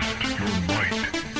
Test your might.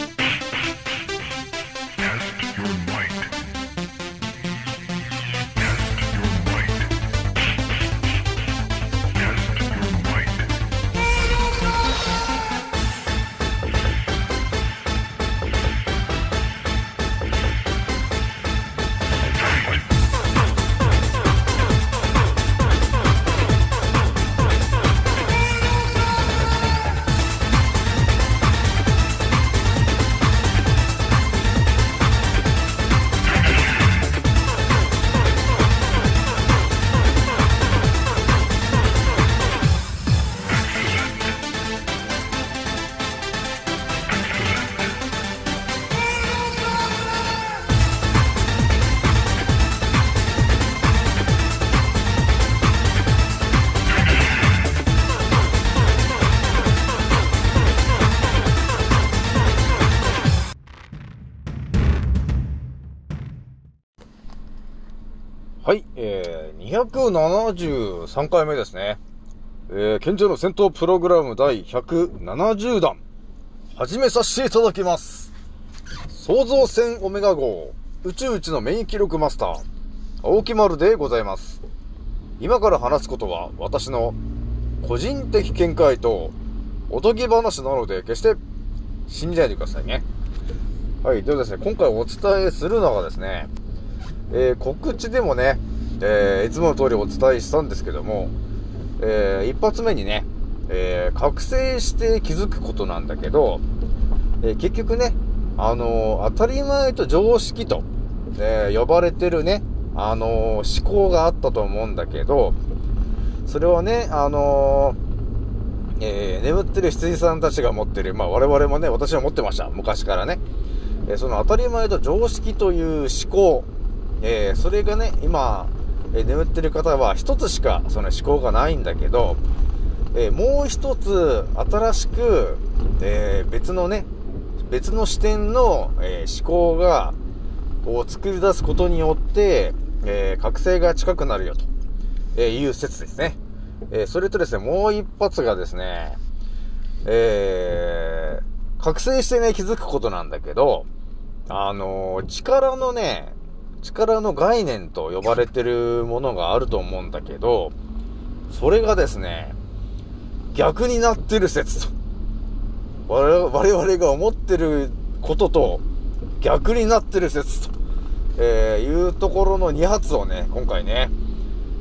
はい、えー、273回目ですね。えー、賢者の戦闘プログラム第170弾、始めさせていただきます。創造船オメガ号、宇宙一のメイン記録マスター、青木丸でございます。今から話すことは、私の個人的見解と、おとぎ話なので、決して信じないでくださいね。はい、ではですね、今回お伝えするのがですね、えー告知でもね、えーいつもの通りお伝えしたんですけども、えー一発目にね、えー覚醒して気づくことなんだけど、えー結局ね、あの当たり前と常識と、えー呼ばれてるね、あの思考があったと思うんだけど、それはね、あのーえ眠ってる羊さんたちが持ってる、まあ我々もね、私は持ってました。昔からね。えーその当たり前と常識という思考、えーそれがね、今、えー眠ってる方は一つしかその思考がないんだけど、えーもう一つ新しく、え別のね、別の視点の、え思考が、を作り出すことによって、え覚醒が近くなるよと、えいう説ですね。えそれとですね、もう一発がですね、え、覚醒してね、気づくことなんだけど、あの力のね、力の概念と呼ばれてるものがあると思うんだけど、それがですね、逆になってる説と。我々が思ってることと逆になってる説と、えいうところの2発をね、今回ね、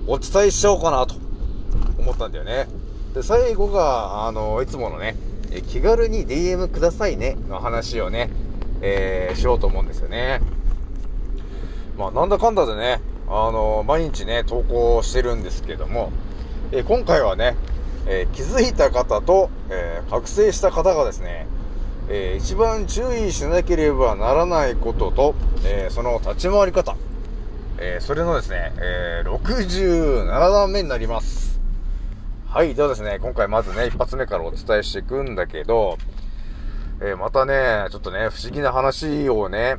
お伝えしちゃおうかなと思ったんだよね。で、最後が、あの、いつものね、気軽に DM くださいねの話をね、えーしようと思うんですよね。まあ、なんだかんだでね、あの、毎日ね、投稿してるんですけども、え今回はね、え気づいた方と、え覚醒した方がですね、えー一番注意しなければならないことと、えその立ち回り方、えそれのですね、え67段目になります。はい、ではですね、今回まずね、一発目からお伝えしていくんだけど、えまたね、ちょっとね、不思議な話をね、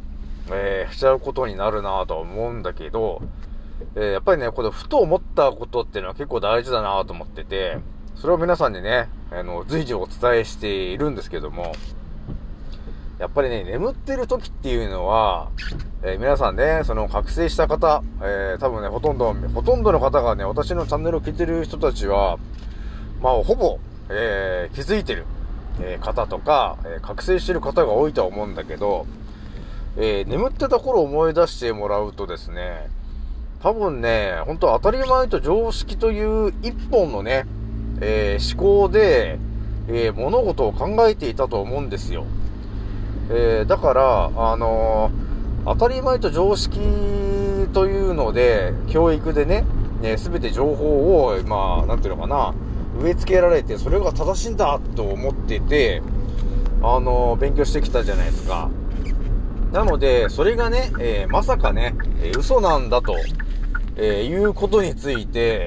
えーしちゃうことになるなと思うんだけど、えーやっぱりね、これ、ふと思ったことっていうのは結構大事だなと思ってて、それを皆さんにね、あの、随時お伝えしているんですけども、やっぱりね、眠ってる時っていうのは、えー皆さんね、その覚醒した方、えー多分ね、ほとんど、ほとんどの方がね、私のチャンネルを聞いてる人たちは、まあ、ほぼ、えー気づいてる、え方とか、え覚醒してる方が多いとは思うんだけど、えー眠ってた頃を思い出してもらうとですね、多分ね、本当当たり前と常識という一本のね、えー思考で、えー物事を考えていたと思うんですよ。えだから、あの当たり前と常識というので、教育でね、ね、すべて情報を、まあ、なんていうのかな、植え付けられて、それが正しいんだと思ってて、あの勉強してきたじゃないですか。なので、それがね、えーまさかね、えー嘘なんだと、えーいうことについて、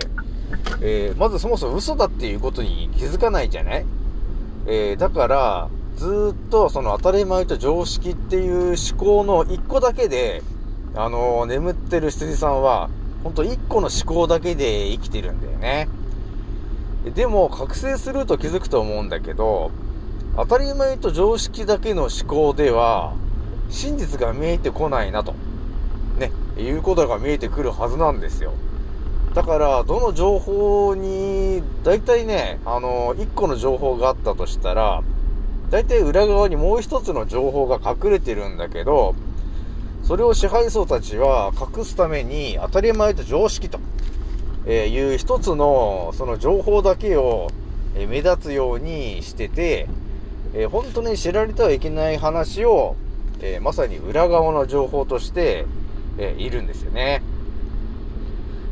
えまずそもそも嘘だっていうことに気づかないじゃない？えだから、ずっとその当たり前と常識っていう思考の一個だけで、あの眠ってる羊さんは、ほんと一個の思考だけで生きてるんだよね。でも、覚醒すると気づくと思うんだけど、当たり前と常識だけの思考では、真実が見えてこないなと、ね、いうことが見えてくるはずなんですよ。だから、どの情報に、大体ね、あの、一個の情報があったとしたら、大体裏側にもう一つの情報が隠れてるんだけど、それを支配層たちは隠すために当たり前と常識と、えいう一つのその情報だけをえ目立つようにしてて、え本当に知られてはいけない話を、えーまさに裏側の情報として、えーいるんですよね。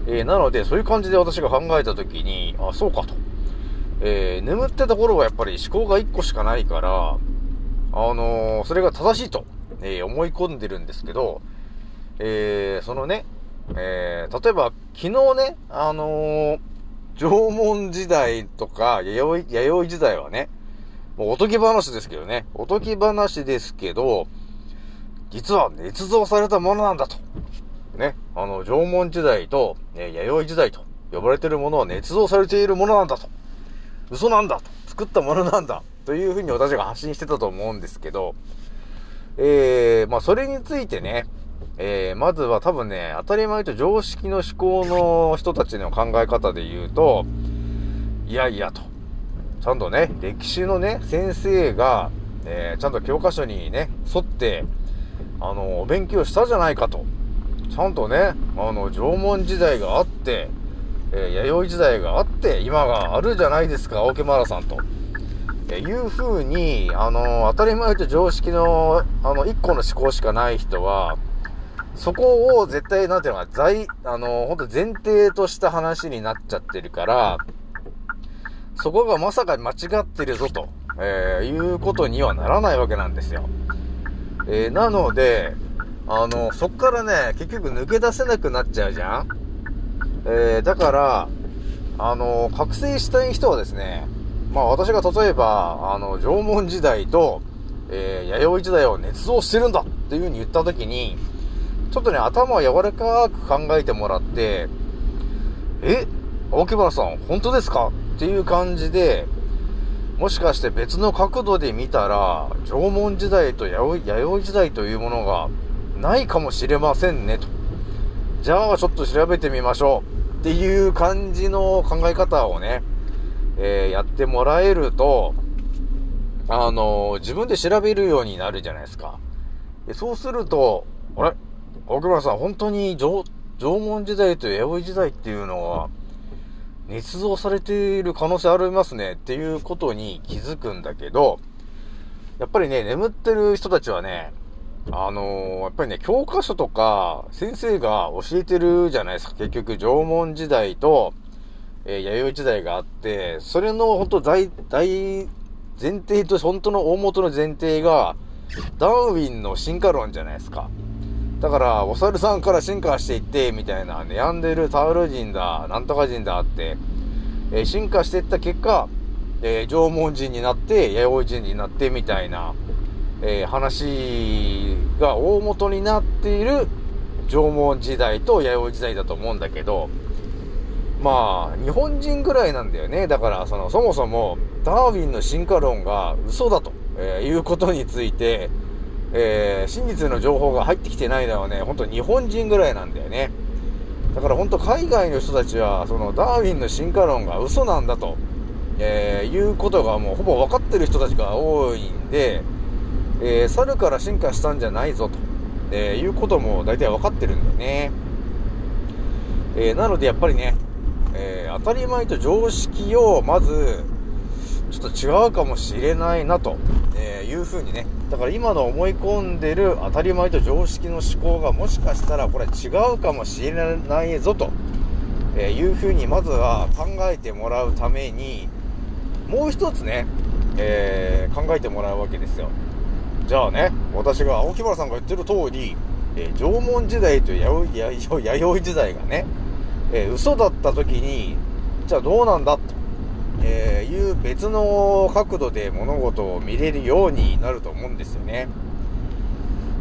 えーなので、そういう感じで私が考えたときに、あ、そうかと。えー眠ってた頃はやっぱり思考が1個しかないから、あのそれが正しいと、え思い込んでるんですけど、えそのね、え例えば昨日ね、あの縄文時代とか、弥生、弥生時代はね、もうおとぎ話ですけどね、おとぎ話ですけど、実は捏造されたものなんだと。ね、あの、縄文時代と、え弥生時代と呼ばれているものは捏造されているものなんだと。嘘なんだと。作ったものなんだ。というふうに私が発信してたと思うんですけど、えー、まあ、それについてね、えー、まずは多分ね、当たり前と常識の思考の人たちの考え方で言うと、いやいやと。ちゃんとね、歴史のね、先生が、えー、ちゃんと教科書にね、沿って、あの、勉強したじゃないかと。ちゃんとね、あの、縄文時代があって、えー弥生時代があって、今があるじゃないですか、青木マラさんと。えーいう風に、あの、当たり前と常識の、あの、一個の思考しかない人は、そこを絶対、なんていうのか、在、あの、本当前提とした話になっちゃってるから、そこがまさか間違ってるぞと、えーいうことにはならないわけなんですよ。えーなので、あの、そっからね、結局抜け出せなくなっちゃうじゃん。えーだから、あの、覚醒したい人はですね、まあ私が例えば、あの、縄文時代と、えー弥生時代を捏造してるんだっていう風に言った時に、ちょっとね、頭を柔らかく考えてもらって、え青木原さん、本当ですか？っていう感じで、もしかして別の角度で見たら、縄文時代と弥生時代というものがないかもしれませんねと。じゃあちょっと調べてみましょうっていう感じの考え方をね、えーやってもらえると、あのー自分で調べるようになるじゃないですか。でそうすると、あれ？奥村さん、本当に縄文時代と弥生時代っていうのは、捏造されている可能性ありますねっていうことに気づくんだけど、やっぱりね、眠ってる人たちはね、あのーやっぱりね、教科書とか先生が教えてるじゃないですか。結局、縄文時代と、えー弥生時代があって、それの本当大、大前提と本当の大元の前提が、ダーウィンの進化論じゃないですか。だから、お猿さんから進化していって、みたいな、ネアンデルタウル人だ、なんとか人だって、えー進化していった結果、えー縄文人になって、弥生人になって、みたいな、えー話が大元になっている縄文時代と弥生時代だと思うんだけど、まあ、日本人ぐらいなんだよね。だから、その、そもそも、ダーウィンの進化論が嘘だと、えーいうことについて、えー真実の情報が入ってきてないのはね、本当日本人ぐらいなんだよね。だから本当海外の人たちは、そのダーウィンの進化論が嘘なんだと、えーいうことがもうほぼ分かってる人たちが多いんで、えー猿から進化したんじゃないぞと、えーいうことも大体分かってるんだよね。えーなのでやっぱりね、え当たり前と常識をまず、と違うかもしれないなと、えーいうふうにね。だから今の思い込んでる当たり前と常識の思考がもしかしたらこれ違うかもしれないぞと、えーいうふうにまずは考えてもらうために、もう一つね、えー考えてもらうわけですよ。じゃあね、私が青木原さんが言ってる通り、えー縄文時代と弥生弥生時代がね、えー嘘だった時に、じゃあどうなんだと、えーいう別の角度で物事を見れるようになると思うんですよね。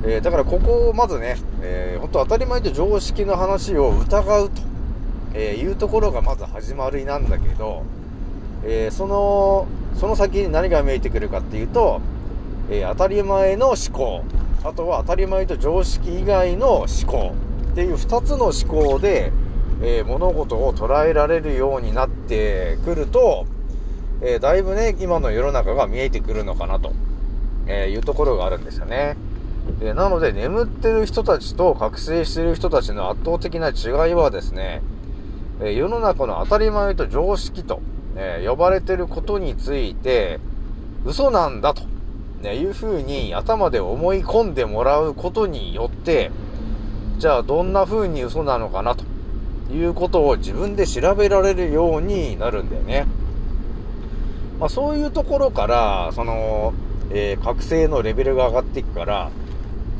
えーだからここをまずね、えー本当当たり前と常識の話を疑うと、えーいうところがまず始まりなんだけど、えーそのその先に何が見えてくるかっていうと、えー当たり前の思考、あとは当たり前と常識以外の思考っていう2つの思考で、えー物事を捉えられるようになってくると、えーだいぶね、今の世の中が見えてくるのかなと、えいうところがあるんですよね。でなので、眠ってる人たちと覚醒してる人たちの圧倒的な違いはですね、え世の中の当たり前と常識と、え呼ばれてることについて、嘘なんだと、ね、いうふうに頭で思い込んでもらうことによって、じゃあどんな風に嘘なのかなということを自分で調べられるようになるんだよね。まあそういうところから、その、えー覚醒のレベルが上がっていくから、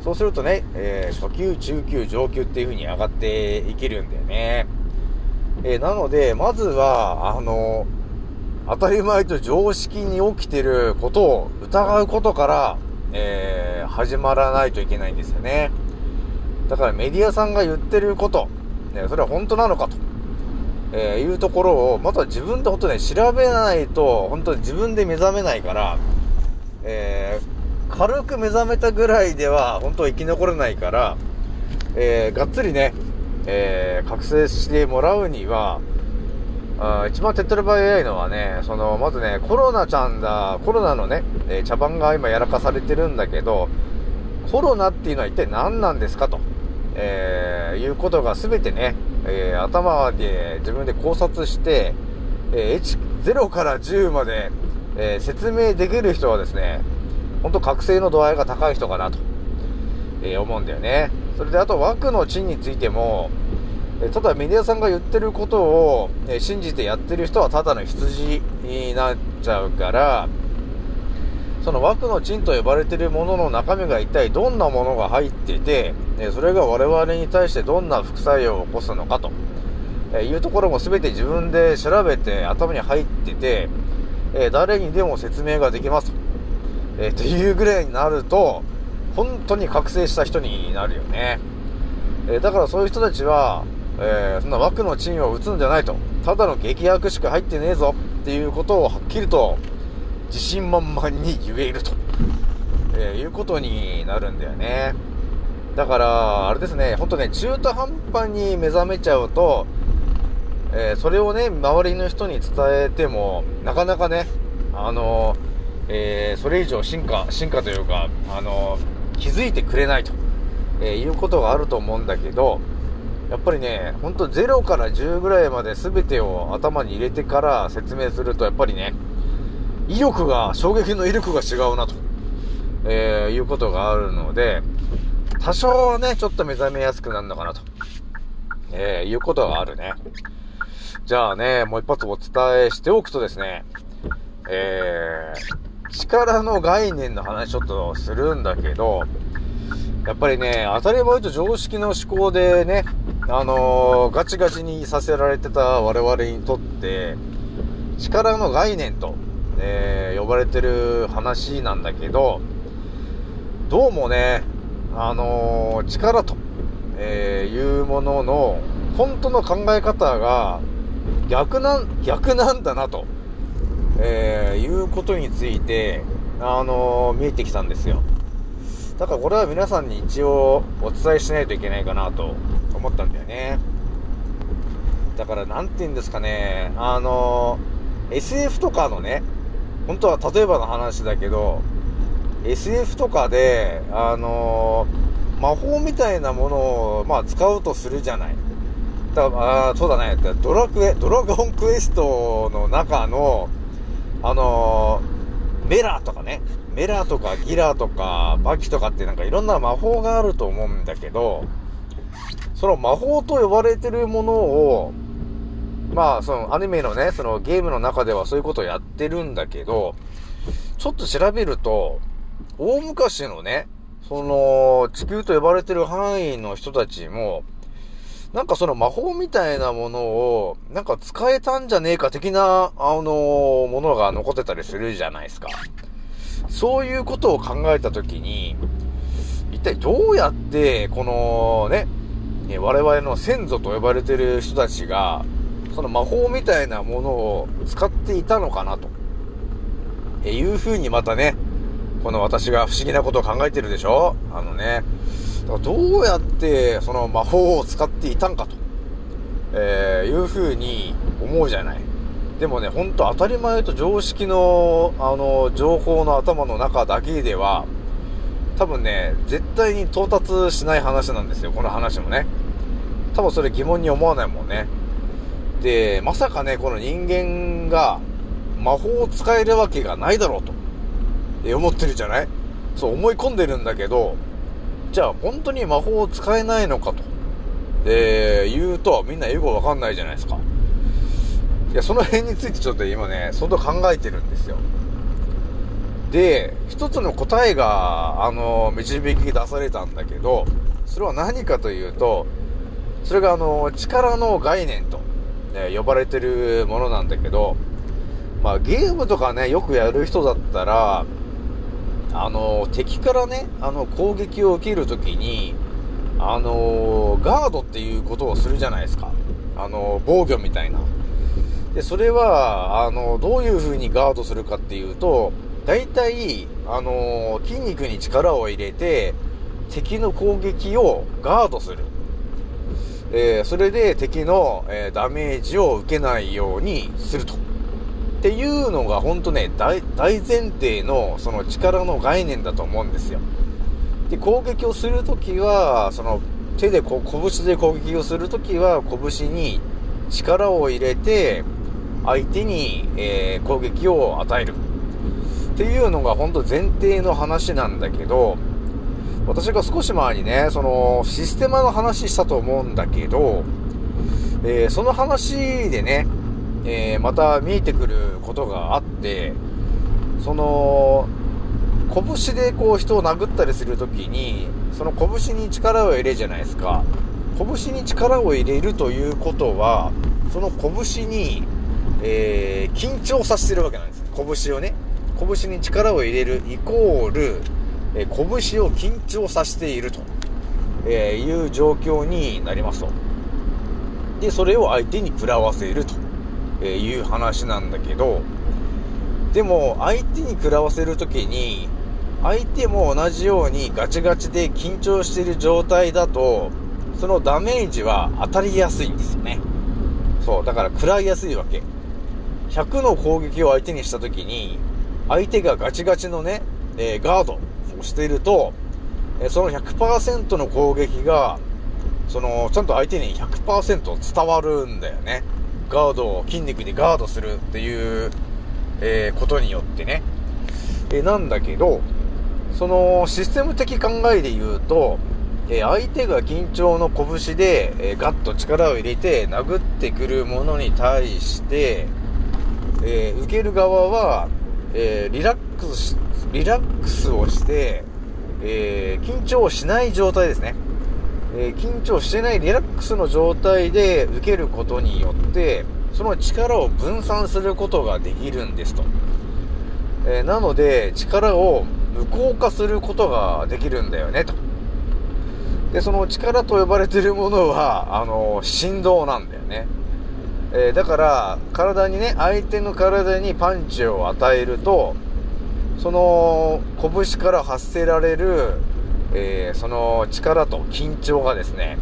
そうするとね、えー初級、中級、上級っていう風に上がっていけるんだよね。えーなので、まずは、あの、当たり前と常識に起きてることを疑うことから、えー始まらないといけないんですよね。だからメディアさんが言ってること、ね、それは本当なのかと、えーいうところを、まずは自分で本当ね、調べないと、本当に自分で目覚めないから、えー軽く目覚めたぐらいでは、本当生き残れないから、えーがっつりね、えー覚醒してもらうには、あ一番手っ取り早いのはね、その、まずね、コロナちゃんだ、コロナのね、え茶番が今やらかされてるんだけど、コロナっていうのは一体何なんですかと、えーいうことが全てね、えー頭で自分で考察して、えー、0から10まで、えー説明できる人はですね、本当覚醒の度合いが高い人かなと、え思うんだよね。それであと枠の地についても、えただメディアさんが言ってることを、え信じてやってる人はただの羊になっちゃうから、その枠の賃と呼ばれているものの中身が一体どんなものが入っていて、えそれが我々に対してどんな副作用を起こすのかと、えいうところも全て自分で調べて頭に入ってて、え誰にでも説明ができますと、えーっていうぐらいになると、本当に覚醒した人になるよね。えだからそういう人たちは、えーそんな枠の賃を打つんじゃないと。ただの劇薬しか入ってねえぞっていうことをはっきりと自信満々に言えると、えーいうことになるんだよね。だから、あれですね、ほんとね、中途半端に目覚めちゃうと、えーそれをね、周りの人に伝えても、なかなかね、あのえーそれ以上進化、進化というか、あの気づいてくれないと、えいうことがあると思うんだけど、やっぱりね、ほんと0から10ぐらいまで全てを頭に入れてから説明すると、やっぱりね、威力が、衝撃の威力が違うなと、えーいうことがあるので、多少はね、ちょっと目覚めやすくなるのかなと、えーいうことがあるね。じゃあね、もう一発お伝えしておくとですね、えー、力の概念の話ちょっとするんだけど、やっぱりね、当たり前と常識の思考でね、あのーガチガチにさせられてた我々にとって、力の概念と、えー呼ばれてる話なんだけど、どうもね、あのー力と、えーいうものの、本当の考え方が逆なん、逆なんだなと、えーいうことについて、あの見えてきたんですよ。だからこれは皆さんに一応お伝えしないといけないかなと思ったんだよね。だからなんて言うんですかね、あの SF とかのね、本当は例えばの話だけど、SF とかで、あのー魔法みたいなものを、まあ、使うとするじゃない。だあそうだね。ドラクエ、ドラゴンクエストの中の、あのーメラとかね、メラとかギラとかバキとかってなんかいろんな魔法があると思うんだけど、その魔法と呼ばれてるものを、まあ、そのアニメのね、そのゲームの中ではそういうことをやってるんだけど、ちょっと調べると、大昔のね、その、地球と呼ばれてる範囲の人たちも、なんかその魔法みたいなものを、なんか使えたんじゃねえか的な、あのものが残ってたりするじゃないですか。そういうことを考えたときに、一体どうやって、このね、我々の先祖と呼ばれてる人たちが、その魔法みたいなものを使っていたのかなと、えいう風にまたね、この私が不思議なことを考えてるでしょ？あのね、だからどうやってその魔法を使っていたんかと、えー、いう風に思うじゃない。でもね、ほんと当たり前と常識の、あの、情報の頭の中だけでは、多分ね、絶対に到達しない話なんですよ、この話もね。多分それ疑問に思わないもんね。で、まさかね、この人間が魔法を使えるわけがないだろうと、え思ってるじゃない？そう思い込んでるんだけど、じゃあ本当に魔法を使えないのかと、え言うとみんなよくわかんないじゃないですか。いや、その辺についてちょっと今ね、相当考えてるんですよ。で、一つの答えが、あの、導き出されたんだけど、それは何かというと、それがあの、力の概念と、ね、呼ばれてるものなんだけど、まあゲームとかね、よくやる人だったら、あの、敵からね、あの、攻撃を受けるときに、あの、ガードっていうことをするじゃないですか。あの、防御みたいな。で、それは、あの、どういう風にガードするかっていうと、大体、あの筋肉に力を入れて、敵の攻撃をガードする。えー、それで敵の、えー、ダメージを受けないようにすると。っていうのが本当ね、大、大前提のその力の概念だと思うんですよ。で、攻撃をするときは、その手でこ、拳で攻撃をするときは、拳に力を入れて、相手に、えー、攻撃を与える。っていうのが本当前提の話なんだけど、私が少し前にね、そのシステマの話したと思うんだけど、えー、その話でね、えー、また見えてくることがあって、その、拳でこう人を殴ったりするときに、その拳に力を入れるじゃないですか。拳に力を入れるということは、その拳に、えー、緊張させてるわけなんです。拳をね。拳に力を入れるイコール、え、拳を緊張させていると、えいう状況になりますと。で、それを相手に食らわせると、えいう話なんだけど、でも、相手に食らわせるときに、相手も同じようにガチガチで緊張している状態だと、そのダメージは当たりやすいんですよね。そう、だから食らいやすいわけ。100の攻撃を相手にしたときに、相手がガチガチのね、えー、ガードをしていると、え、その100%の攻撃が、その、ちゃんと相手に100%伝わるんだよね。ガードを筋肉でガードするっていう、えー、ことによってね。えなんだけど、そのシステム的考えで言うと、え相手が緊張の拳で、えガッと力を入れて殴ってくるものに対して、え受ける側は、えー、リラックスし、リラックスをして、えー、緊張しない状態ですね。えー、緊張してないリラックスの状態で受けることによって、その力を分散することができるんですと。えなので、力を無効化することができるんだよね、と。で、その力と呼ばれてるものは、あの、振動なんだよね。え、だから、体にね、相手の体にパンチを与えると、その、拳から発せられる、えー、その力と緊張がですね、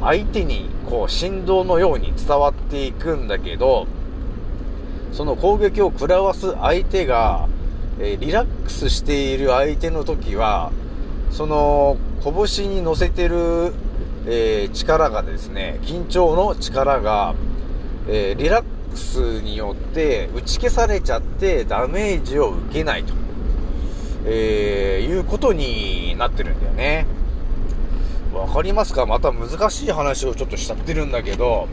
相手にこう振動のように伝わっていくんだけど、その攻撃を食らわす相手が、えー、リラックスしている相手の時は、その拳に乗せてる、えー、力がですね、緊張の力が、え、リラックスによって打ち消されちゃってダメージを受けないと、えー、いうことになってるんだよね。わかりますか？また難しい話をちょっとしちゃってるんだけど、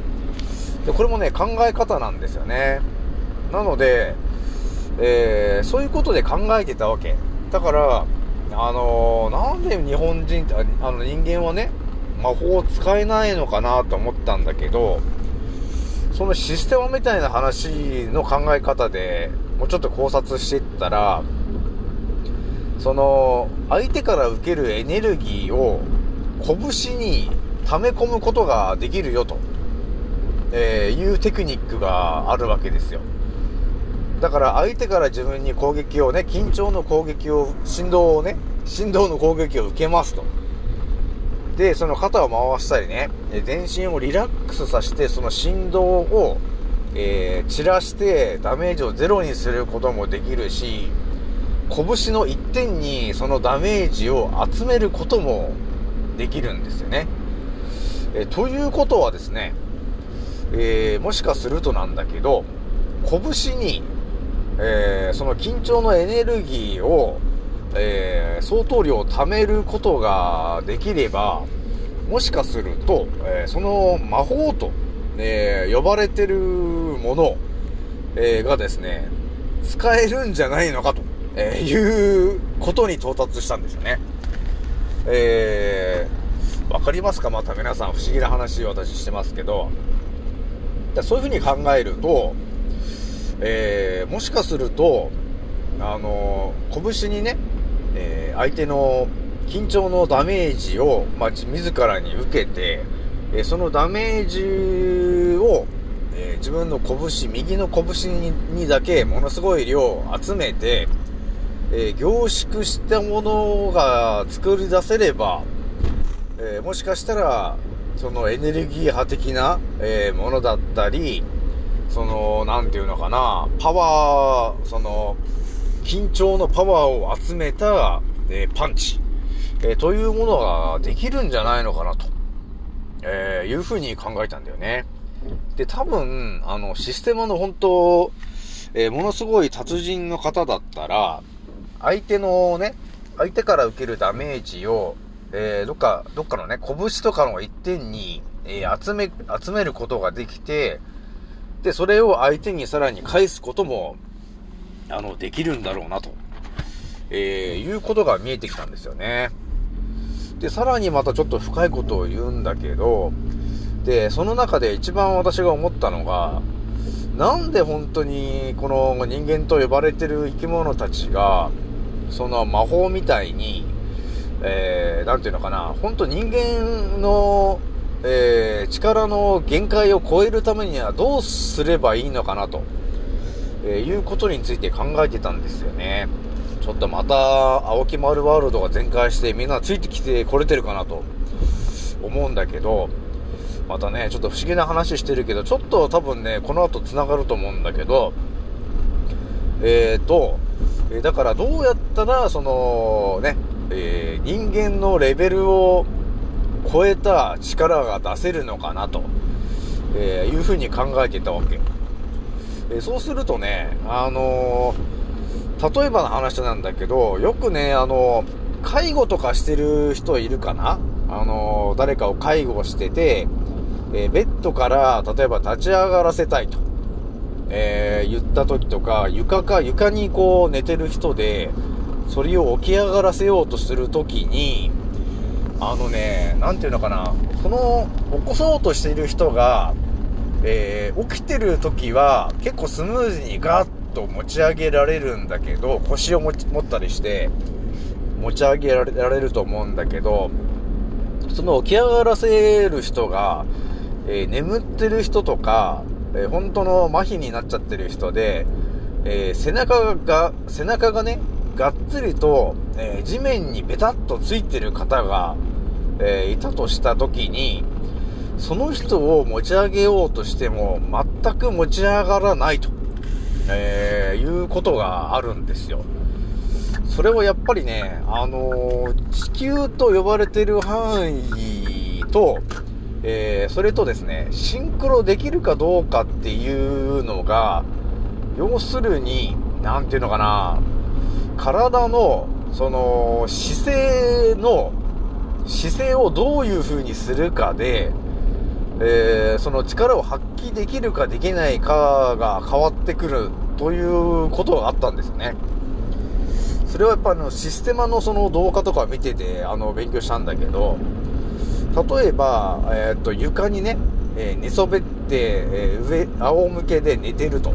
でこれもね、考え方なんですよね。なので、えー、そういうことで考えてたわけ。だから、あのー、なんで日本人って、あの人間はね、魔法を使えないのかなと思ったんだけど、そのシステムみたいな話の考え方でもうちょっと考察していったら、その、相手から受けるエネルギーを拳に溜め込むことができるよと、えー、いうテクニックがあるわけですよ。だから相手から自分に攻撃をね、緊張の攻撃を、振動をね、振動の攻撃を受けますと。で、その肩を回したりね、全身をリラックスさせて、その振動を、えー、散らしてダメージをゼロにすることもできるし、拳の一点にそのダメージを集めることもできるんですよね。えということはですね、えーもしかするとなんだけど、拳に、えーその緊張のエネルギーを、えー相当量を貯めることができれば、もしかすると、えーその魔法と、えー呼ばれてるもの、えーがですね、使えるんじゃないのかと、えいうことに到達したんですよね。えー、わかりますか？また皆さん不思議な話を私してますけど、そういうふうに考えると、え、もしかすると、あの拳にね、えー相手の緊張のダメージを、まあ、自らに受けて、えーそのダメージを、えー自分の拳、右の拳にだけものすごい量を集めて、え凝縮したものが作り出せれば、えもしかしたら、そのエネルギー派的な、えものだったり、その、なんていうのかな、パワー、その、緊張のパワーを集めた、えーパンチ、えーというものができるんじゃないのかなと、えーいうふうに考えたんだよね。で、多分、あの、システムの本当、えものすごい達人の方だったら、相手のね、相手から受けるダメージを、えどっか、どっかのね、拳とかの一点に、え集め、集めることができて、で、それを相手にさらに返すことも、あの、できるんだろうなと、えーいうことが見えてきたんですよね。で、さらにまたちょっと深いことを言うんだけど、で、その中で一番私が思ったのが、なんで本当にこの人間と呼ばれてる生き物たちが、その魔法みたいに、えー、なんていうのかな、本当人間の、えー、力の限界を超えるためにはどうすればいいのかなと、えーいうことについて考えてたんですよね。ちょっとまた、青木丸ワールドが全開してみんなついてきてこれてるかなと思うんだけど、またね、ちょっと不思議な話してるけど、ちょっと多分ね、この後繋がると思うんだけど、えーと、えだからどうやったら、その、ね、えー人間のレベルを超えた力が出せるのかなと、えーいうふうに考えてたわけ。えそうするとね、あのー例えばの話なんだけど、よくね、あの介護とかしてる人いるかな？あの誰かを介護してて、えベッドから、例えば立ち上がらせたいと、え言った時とか、床か、床にこう寝てる人で、それを起き上がらせようとする時に、あのね、なんていうのかな、その、起こそうとしている人が、えー起きてる時は結構スムーズにガッと持ち上げられるんだけど、腰を持ち持ったりして、持ち上げられると思うんだけど、その起き上がらせる人が、えー眠ってる人とか、えー本当の麻痺になっちゃってる人で、えー背中が、背中がね、がっつりと、えー地面にベタっとついてる方が、えいたとした時に、その人を持ち上げようとしても、全く持ち上がらないと、えーいうことがあるんですよ。それはやっぱりね、あのー地球と呼ばれてる範囲と、えーそれとですね、シンクロできるかどうかっていうのが、要するに、なんていうのかな、体の、その、姿勢の、姿勢をどういう風にするかで、えーその力を発揮できるかできないかが変わってくるということがあったんですね。それはやっぱあのシステマのその動画とか見ててあの勉強したんだけど、例えば、えーっと床にね、えー寝そべって、えー上、仰向けで寝てると。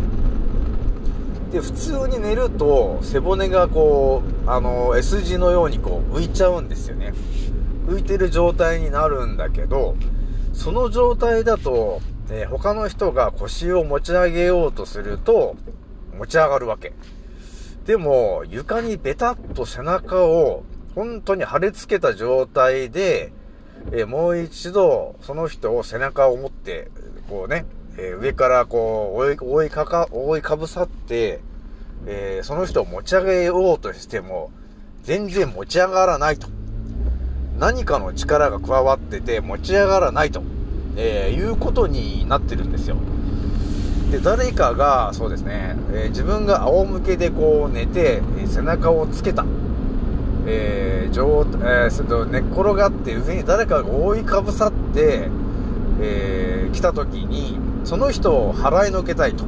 で、普通に寝ると背骨がこう、あの S 字のようにこう浮いちゃうんですよね。浮いてる状態になるんだけど、その状態だと、えー他の人が腰を持ち上げようとすると、持ち上がるわけ。でも、床にベタッと背中を本当に貼り付けた状態で、えーもう一度その人を背中を持って、こうね、えー上からこう覆い、覆いかか、覆いかぶさって、えーその人を持ち上げようとしても、全然持ち上がらないと。何かの力が加わってて持ち上がらないと、えーいうことになってるんですよ。で、誰かが、そうですね、えー自分が仰向けでこう寝て、え背中をつけた。えー、上、えー、それと寝っ転がって上に誰かが覆いかぶさって、えー来た時に、その人を払いのけたいと。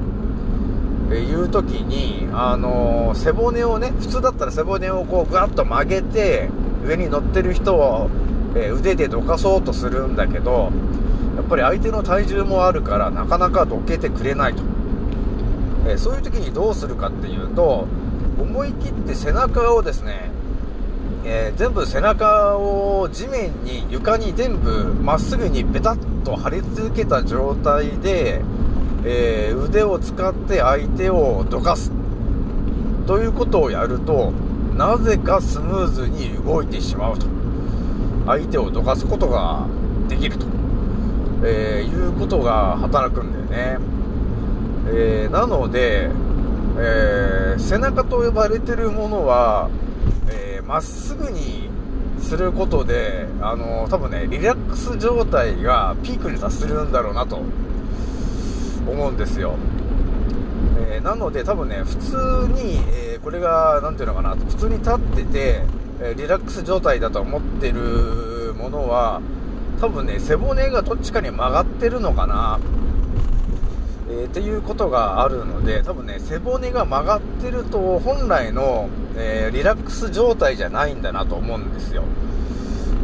えーいう時に、あのー背骨をね、普通だったら背骨をこうぐわっと曲げて、上に乗ってる人を、えー腕でどかそうとするんだけど、やっぱり相手の体重もあるからなかなかどけてくれないと。えーそういう時にどうするかっていうと、思い切って背中をですね、えー全部背中を地面に床に全部まっすぐにベタッと貼り付けた状態で、えー腕を使って相手をどかすということをやるとなぜかスムーズに動いてしまうと。相手をどかすことができると、えーいうことが働くんだよね、えーなので、えー背中と呼ばれてるものはえーまっすぐにすることで、あの多分ね、リラックス状態がピークに達するんだろうなと。思うんですよ。えなので多分ね、普通に、えーこれが、なんていうのかな、普通に立ってて、えリラックス状態だと思ってるものは、多分ね、背骨がどっちかに曲がってるのかな。えーっていうことがあるので多分ね背骨が曲がってると本来の、えーリラックス状態じゃないんだなと思うんですよ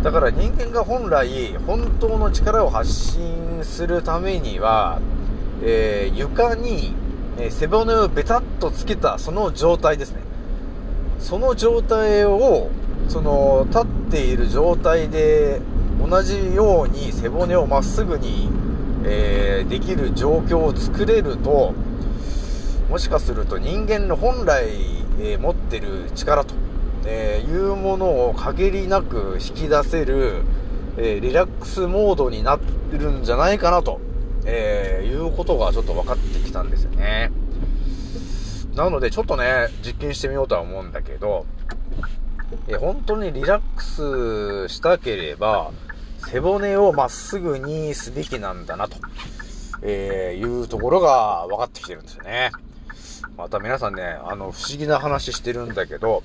だから人間が本来本当の力を発信するためには、えー床に、え背骨をベタッとつけたその状態ですね。その状態をその立っている状態で同じように背骨をまっすぐに、えーできる状況を作れるともしかすると人間の本来、えー持ってる力と、えーいうものを限りなく引き出せる、えリラックスモードになってるんじゃないかなと、えいうことがちょっと分かってきたんですよね。なのでちょっとね、実験してみようとは思うんだけど、え本当にリラックスしたければ、背骨をまっすぐにすべきなんだなと、えいうところが分かってきてるんですよね。また皆さんね、あの、不思議な話してるんだけど、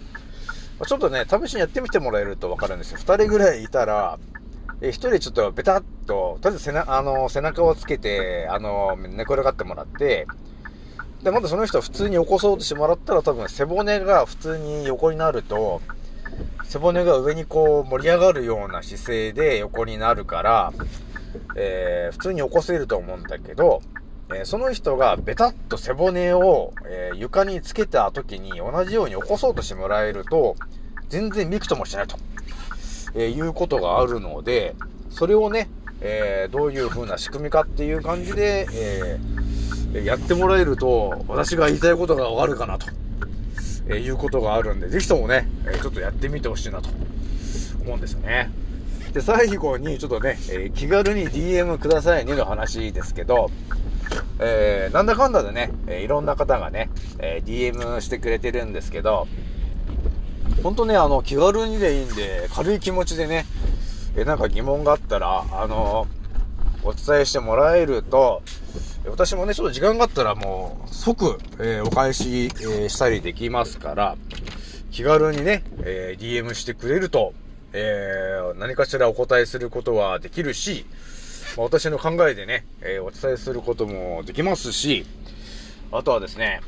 ちょっとね、試しにやってみてもらえると分かるんですよ。二人ぐらいいたら、えー一人ちょっとベタッと、とりあえず背なあの背中をつけて、あの、寝転がってもらって、で、まずその人普通に起こそうとしてもらったら多分背骨が普通に横になると、背骨が上にこう盛り上がるような姿勢で横になるから、えー普通に起こせると思うんだけど、えーその人がベタッと背骨を、えー床につけた時に同じように起こそうとしてもらえると、全然びくともしないと、えーいうことがあるので、それをね、えーどういう風な仕組みかっていう感じで、えーやってもらえると、私が言いたいことがわかるかなと、えいうことがあるんで、ぜひともね、えちょっとやってみてほしいなと思うんですよね。で、最後にちょっとね、え気軽に DM くださいねの話ですけど、えなんだかんだでね、えーいろんな方がね、え DM してくれてるんですけど、ほんとね、あの、気軽にでいいんで、軽い気持ちでね、えなんか疑問があったら、あのお伝えしてもらえると、私もね、ちょっと時間があったらもう、即、えーお返し、えーしたりできますから、気軽にね、えー DM してくれると、え何かしらお答えすることはできるし、まあ私の考えでね、えお伝えすることもできますし、あとはですね、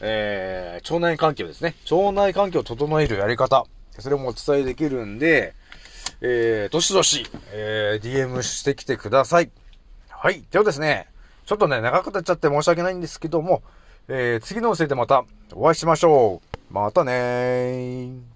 えー腸内環境ですね。腸内環境を整えるやり方。それもお伝えできるんで、えー、どしどし、えー DM してきてください。はい。ではですね、ちょっとね、長くなっちゃって申し訳ないんですけども、えー次のせいでまたお会いしましょう。またねー。